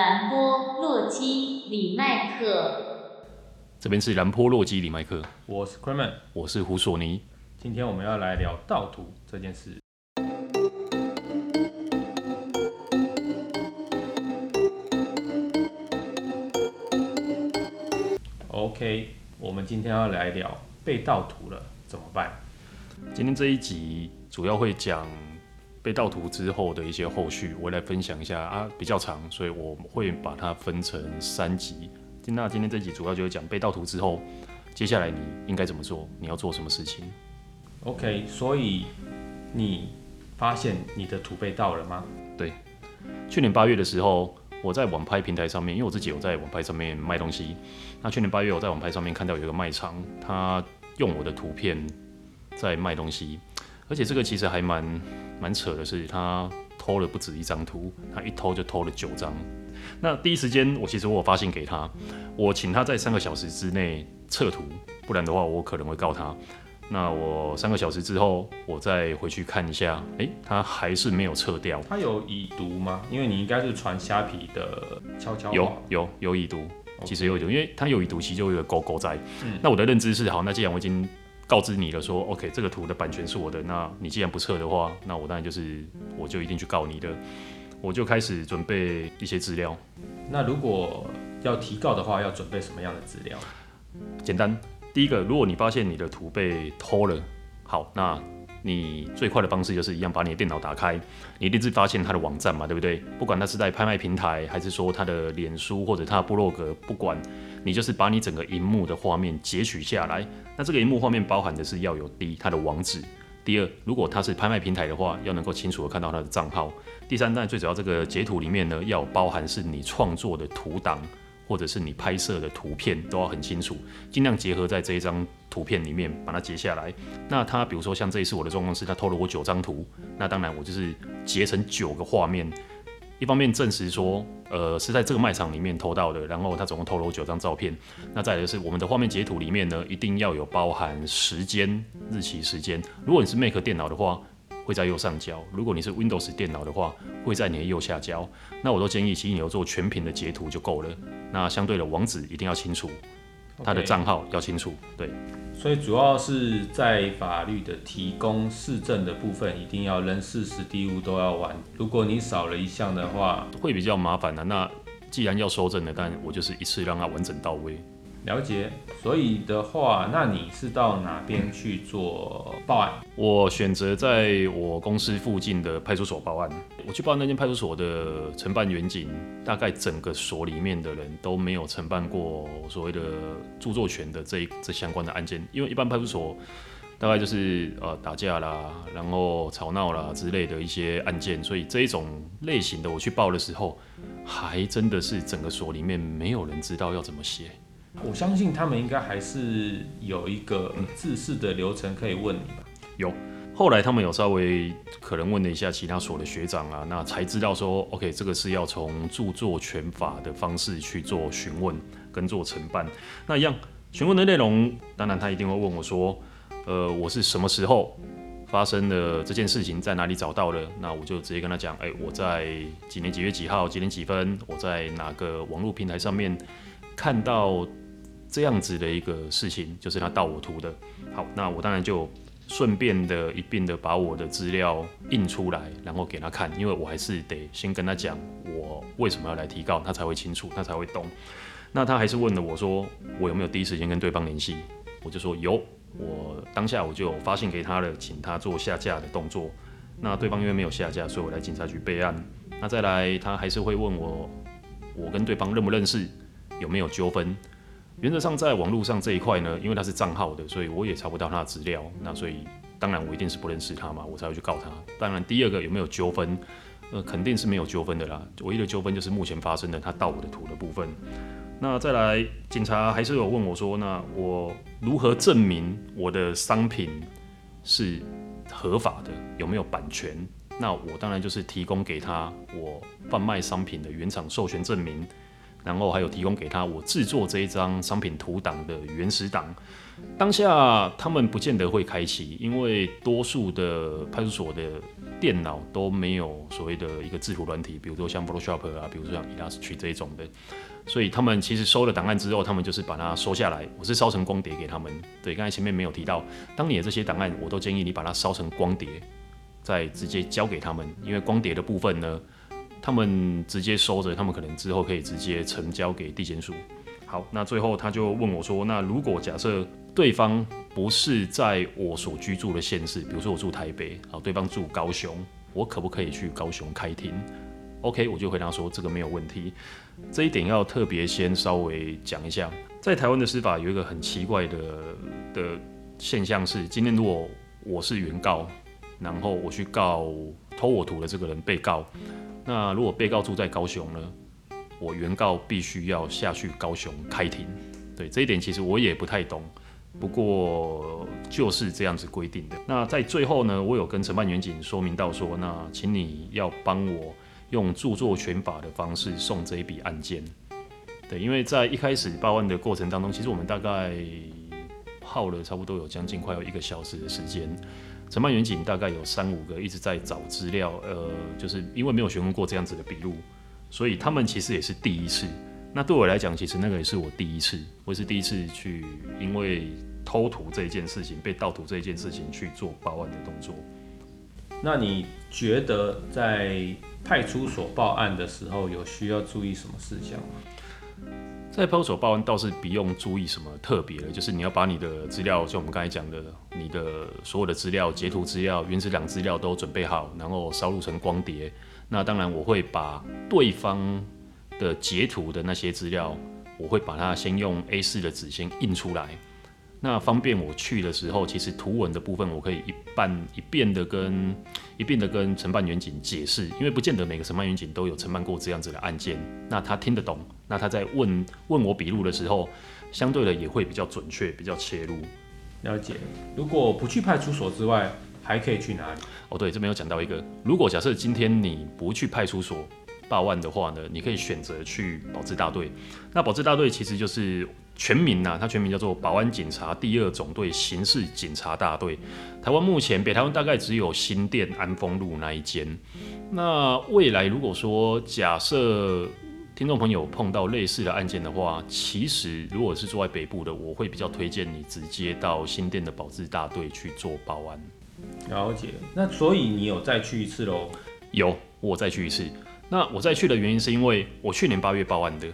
蓝波洛基李麦克，这边是兰波洛基李麦克，我是 Kremen，我是胡索尼。今天我们要来聊盗图这件事。OK，我们今天要来聊被盗图了怎么办？今天这一集主要会讲。被盗图之后的一些后续，我来分享一下啊，比较长，所以我会把它分成三集。那今天这集主要就是讲被盗图之后，接下来你应该怎么做？你要做什么事情？OK，所以你发现你的图被盗了吗？对，去年八月的时候，我在网拍平台上面，因为我自己有在网拍上面卖东西。那去年八月我在网拍上面看到有一个卖场，他用我的图片在卖东西。而且这个其实还蛮蛮扯的是，他偷了不止一张图，他一偷就偷了九张。那第一时间我其实我有发信给他，我请他在三个小时之内撤图，不然的话我可能会告他。那我三个小时之后，我再回去看一下，诶，他还是没有撤掉。他有已读吗？因为你应该是传虾皮的悄悄话。有有有已读，其实有已读，因为他有已读，其实就有一个勾勾在。嗯。那我的认知是，好，那既然我已经。告知你了，说 OK，这个图的版权是我的。那你既然不撤的话，那我当然就是我就一定去告你的。我就开始准备一些资料。那如果要提告的话，要准备什么样的资料？简单，第一个，如果你发现你的图被偷了，好，那你最快的方式就是一样，把你的电脑打开，你一定是发现他的网站嘛，对不对？不管他是在拍卖平台，还是说他的脸书或者他的部落格，不管。你就是把你整个荧幕的画面截取下来，那这个荧幕画面包含的是要有第一它的网址，第二，如果它是拍卖平台的话，要能够清楚的看到它的账号，第三，但最主要这个截图里面呢，要包含是你创作的图档或者是你拍摄的图片都要很清楚，尽量结合在这一张图片里面把它截下来。那它比如说像这一次我的状况是，他偷了我九张图，那当然我就是截成九个画面。一方面证实说，呃，是在这个卖场里面偷到的，然后他总共偷了我九张照片。那再来就是我们的画面截图里面呢，一定要有包含时间、日期、时间。如果你是 Mac 电脑的话，会在右上角；如果你是 Windows 电脑的话，会在你的右下角。那我都建议，其实你有做全屏的截图就够了。那相对的网址一定要清楚，他的账号要清楚，对。所以主要是在法律的提供市政的部分，一定要人事实地物都要完。如果你少了一项的话，会比较麻烦的。那既然要收证的，但我就是一次让它完整到位。了解，所以的话，那你是到哪边去做报案？我选择在我公司附近的派出所报案。我去报案那间派出所的承办员警，大概整个所里面的人都没有承办过所谓的著作权的这一这相关的案件，因为一般派出所大概就是呃打架啦，然后吵闹啦之类的一些案件，所以这一种类型的我去报的时候，还真的是整个所里面没有人知道要怎么写。我相信他们应该还是有一个制式的流程可以问你吧？有，后来他们有稍微可能问了一下其他所的学长啊，那才知道说，OK，这个是要从著作权法的方式去做询问跟做承办。那一样询问的内容，当然他一定会问我说，呃，我是什么时候发生的这件事情，在哪里找到的？那我就直接跟他讲，哎，我在几年几月几号几点几分，我在哪个网络平台上面看到。这样子的一个事情，就是他盗我图的。好，那我当然就顺便的一并的把我的资料印出来，然后给他看，因为我还是得先跟他讲我为什么要来提告，他才会清楚，他才会懂。那他还是问了我说，我有没有第一时间跟对方联系？我就说有，我当下我就发信给他了，请他做下架的动作。那对方因为没有下架，所以我来警察局备案。那再来，他还是会问我，我跟对方认不认识，有没有纠纷？原则上，在网络上这一块呢，因为他是账号的，所以我也查不到他的资料。那所以，当然我一定是不认识他嘛，我才会去告他。当然，第二个有没有纠纷？呃，肯定是没有纠纷的啦。唯一的纠纷就是目前发生的他盗我的图的部分。那再来，警察还是有问我说，那我如何证明我的商品是合法的，有没有版权？那我当然就是提供给他我贩卖商品的原厂授权证明。然后还有提供给他我制作这一张商品图档的原始档。当下他们不见得会开启，因为多数的派出所的电脑都没有所谓的一个制图软体，比如说像 Photoshop 啊，比如说像 Illustrator 这一种的，所以他们其实收了档案之后，他们就是把它收下来。我是烧成光碟给他们。对，刚才前面没有提到，当你的这些档案，我都建议你把它烧成光碟，再直接交给他们，因为光碟的部分呢，他们直接收着，他们可能之后可以直接成交给地检署。好，那最后他就问我说，那如果假设对方不是在我所居住的县市，比如说我住台北，好，对方住高雄，我可不可以去高雄开庭？OK，我就回答说这个没有问题。这一点要特别先稍微讲一下，在台湾的司法有一个很奇怪的的现象是，今天如果我是原告，然后我去告偷我图的这个人被告，那如果被告住在高雄呢，我原告必须要下去高雄开庭。对，这一点其实我也不太懂。不过就是这样子规定的。那在最后呢，我有跟承办员警说明到说，那请你要帮我用著作权法的方式送这一笔案件。对，因为在一开始报案的过程当中，其实我们大概耗了差不多有将近快要一个小时的时间。承办员警大概有三五个一直在找资料，呃，就是因为没有询问过这样子的笔录，所以他们其实也是第一次。那对我来讲，其实那个也是我第一次，我是第一次去，因为偷图这一件事情，被盗图这一件事情去做报案的动作。那你觉得在派出所报案的时候，有需要注意什么事项吗？在派出所报案倒是不用注意什么特别的，就是你要把你的资料，像我们刚才讲的，你的所有的资料、截图资料、原始档资料都准备好，然后烧录成光碟。那当然，我会把对方的截图的那些资料，我会把它先用 A4 的纸先印出来，那方便我去的时候，其实图文的部分我可以一半一遍的跟一遍的跟承办员警解释，因为不见得每个承办员警都有承办过这样子的案件，那他听得懂，那他在问问我笔录的时候，相对的也会比较准确，比较切入。了解。如果不去派出所之外，还可以去哪里？哦，对，这边有讲到一个，如果假设今天你不去派出所。报案的话呢，你可以选择去保自大队。那保自大队其实就是全名呐、啊，它全名叫做保安警察第二总队刑事警察大队。台湾目前北台湾大概只有新店安丰路那一间。那未来如果说假设听众朋友碰到类似的案件的话，其实如果是住在北部的，我会比较推荐你直接到新店的保治大队去做报案。了解。那所以你有再去一次喽？有，我再去一次。那我再去的原因是因为我去年八月报案的，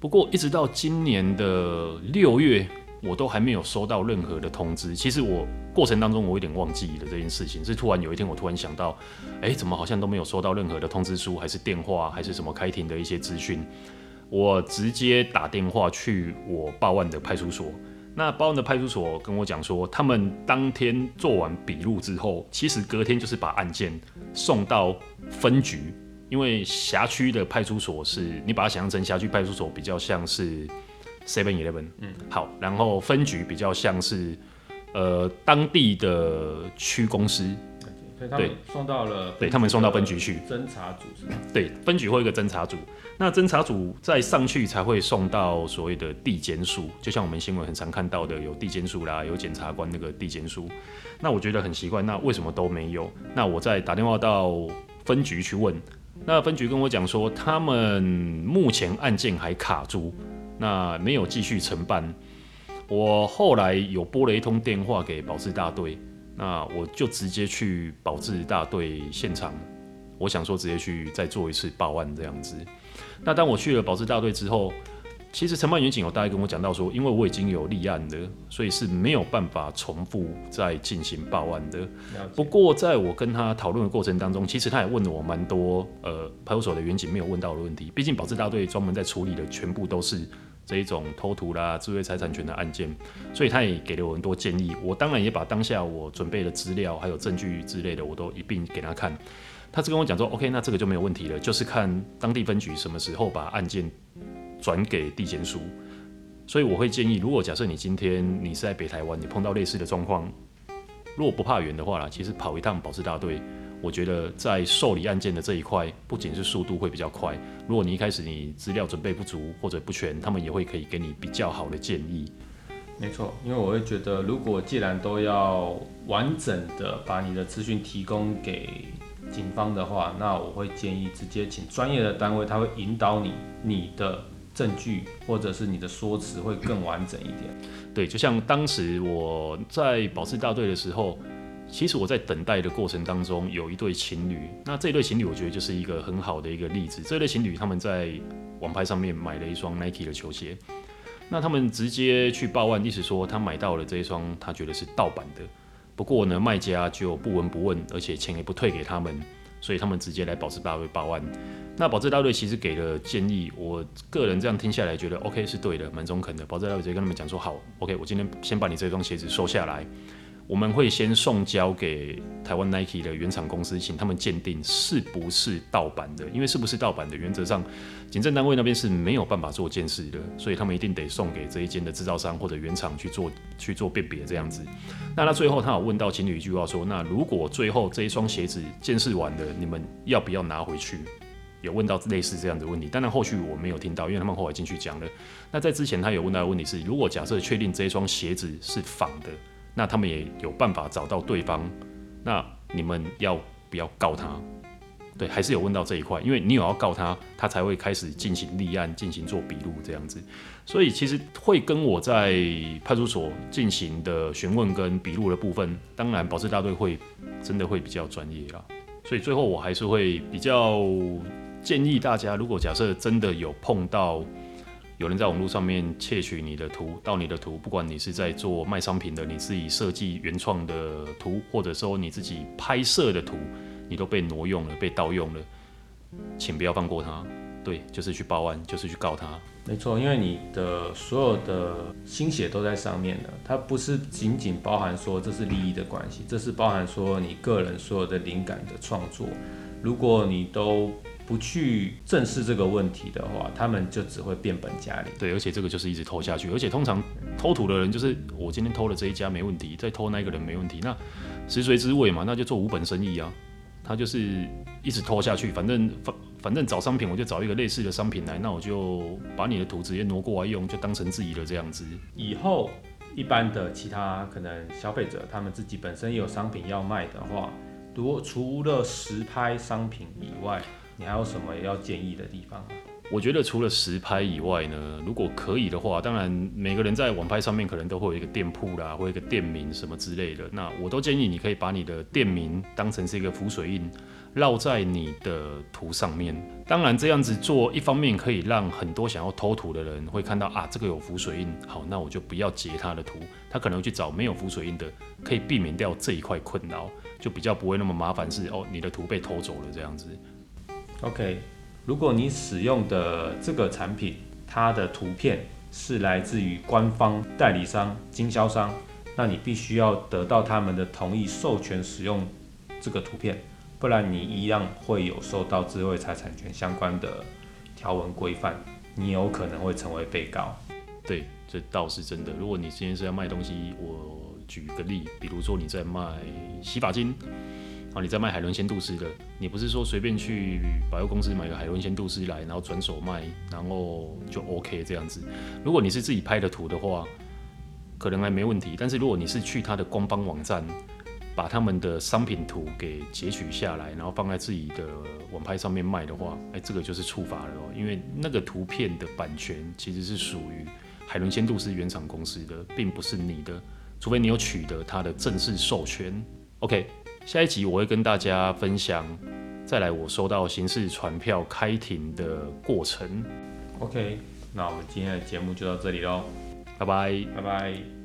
不过一直到今年的六月，我都还没有收到任何的通知。其实我过程当中我有点忘记了这件事情，是突然有一天我突然想到，哎，怎么好像都没有收到任何的通知书，还是电话，还是什么开庭的一些资讯？我直接打电话去我报案的派出所，那报案的派出所跟我讲说，他们当天做完笔录之后，其实隔天就是把案件送到分局。因为辖区的派出所是你把它想象成辖区派出所，比较像是 Seven Eleven，嗯，好，然后分局比较像是呃当地的区公司，对，送到了，对他们送到分局去侦查组是吗？对，分局会有一个侦查组，那侦查组再上去才会送到所谓的地检署，就像我们新闻很常看到的，有地检署啦，有检察官那个地检署。那我觉得很奇怪，那为什么都没有？那我再打电话到分局去问。那分局跟我讲说，他们目前案件还卡住，那没有继续承办。我后来有拨了一通电话给保治大队，那我就直接去保治大队现场，我想说直接去再做一次报案这样子。那当我去了保治大队之后，其实承办员警有大概跟我讲到说，因为我已经有立案的，所以是没有办法重复再进行报案的。不过在我跟他讨论的过程当中，其实他也问了我蛮多呃派出所的员警没有问到的问题。毕竟保质大队专门在处理的全部都是这一种偷图啦、智慧财产权的案件，所以他也给了我很多建议。我当然也把当下我准备的资料还有证据之类的，我都一并给他看。他是跟我讲说，OK，那这个就没有问题了，就是看当地分局什么时候把案件。转给地检署，所以我会建议，如果假设你今天你是在北台湾，你碰到类似的状况，如果不怕远的话啦，其实跑一趟保释大队，我觉得在受理案件的这一块，不仅是速度会比较快，如果你一开始你资料准备不足或者不全，他们也会可以给你比较好的建议。没错，因为我会觉得，如果既然都要完整的把你的资讯提供给警方的话，那我会建议直接请专业的单位，他会引导你，你的证据或者是你的说辞会更完整一点。对，就像当时我在保释大队的时候。其实我在等待的过程当中，有一对情侣。那这对情侣，我觉得就是一个很好的一个例子。这对情侣他们在网拍上面买了一双 Nike 的球鞋，那他们直接去报案，意思说他买到了这一双，他觉得是盗版的。不过呢，卖家就不闻不问，而且钱也不退给他们，所以他们直接来保释大队报案。那保自大队其实给了建议，我个人这样听下来觉得 OK 是对的，蛮中肯的。保自大队直接跟他们讲说，好，OK，我今天先把你这双鞋子收下来。我们会先送交给台湾 Nike 的原厂公司，请他们鉴定是不是盗版的。因为是不是盗版的，原则上警政单位那边是没有办法做鉴识的，所以他们一定得送给这一间的制造商或者原厂去做去做辨别这样子。那他最后他有问到情侣一句话说：那如果最后这一双鞋子鉴识完了，你们要不要拿回去？有问到类似这样的问题，当然后续我没有听到，因为他们后来进去讲了。那在之前他有问到的问题是：如果假设确定这一双鞋子是仿的。那他们也有办法找到对方，那你们要不要告他？对，还是有问到这一块，因为你有要告他，他才会开始进行立案、进行做笔录这样子。所以其实会跟我在派出所进行的询问跟笔录的部分，当然保释大队会真的会比较专业啦。所以最后我还是会比较建议大家，如果假设真的有碰到。有人在网络上面窃取你的图，盗你的图，不管你是在做卖商品的，你自己设计原创的图，或者说你自己拍摄的图，你都被挪用了，被盗用了，请不要放过他。对，就是去报案，就是去告他。没错，因为你的所有的心血都在上面了，它不是仅仅包含说这是利益的关系，这是包含说你个人所有的灵感的创作，如果你都。不去正视这个问题的话，他们就只会变本加厉。对，而且这个就是一直偷下去，而且通常偷图的人就是我今天偷了这一家没问题，再偷那个人没问题，那食髓知味嘛，那就做无本生意啊。他就是一直偷下去，反正反反正找商品我就找一个类似的商品来，那我就把你的图直接挪过来用，就当成自己的这样子。以后一般的其他可能消费者，他们自己本身也有商品要卖的话，如果除了实拍商品以外，你还有什么要建议的地方？我觉得除了实拍以外呢，如果可以的话，当然每个人在网拍上面可能都会有一个店铺啦，或一个店名什么之类的。那我都建议你可以把你的店名当成是一个浮水印，绕在你的图上面。当然这样子做，一方面可以让很多想要偷图的人会看到啊，这个有浮水印，好，那我就不要截他的图。他可能会去找没有浮水印的，可以避免掉这一块困扰，就比较不会那么麻烦。是哦，你的图被偷走了这样子。OK，如果你使用的这个产品，它的图片是来自于官方代理商、经销商，那你必须要得到他们的同意授权使用这个图片，不然你一样会有受到智慧财产权相关的条文规范，你有可能会成为被告。对，这倒是真的。如果你今天是要卖东西，我举个例，比如说你在卖洗发精。你在卖海伦仙度丝的，你不是说随便去百货公司买个海伦仙度丝来，然后转手卖，然后就 OK 这样子。如果你是自己拍的图的话，可能还没问题。但是如果你是去他的官方网站，把他们的商品图给截取下来，然后放在自己的网拍上面卖的话，哎，这个就是触法了哦。因为那个图片的版权其实是属于海伦仙度丝原厂公司的，并不是你的，除非你有取得他的正式授权。OK。下一集我会跟大家分享，再来我收到刑事传票开庭的过程。OK，那我们今天的节目就到这里喽，拜拜，拜拜。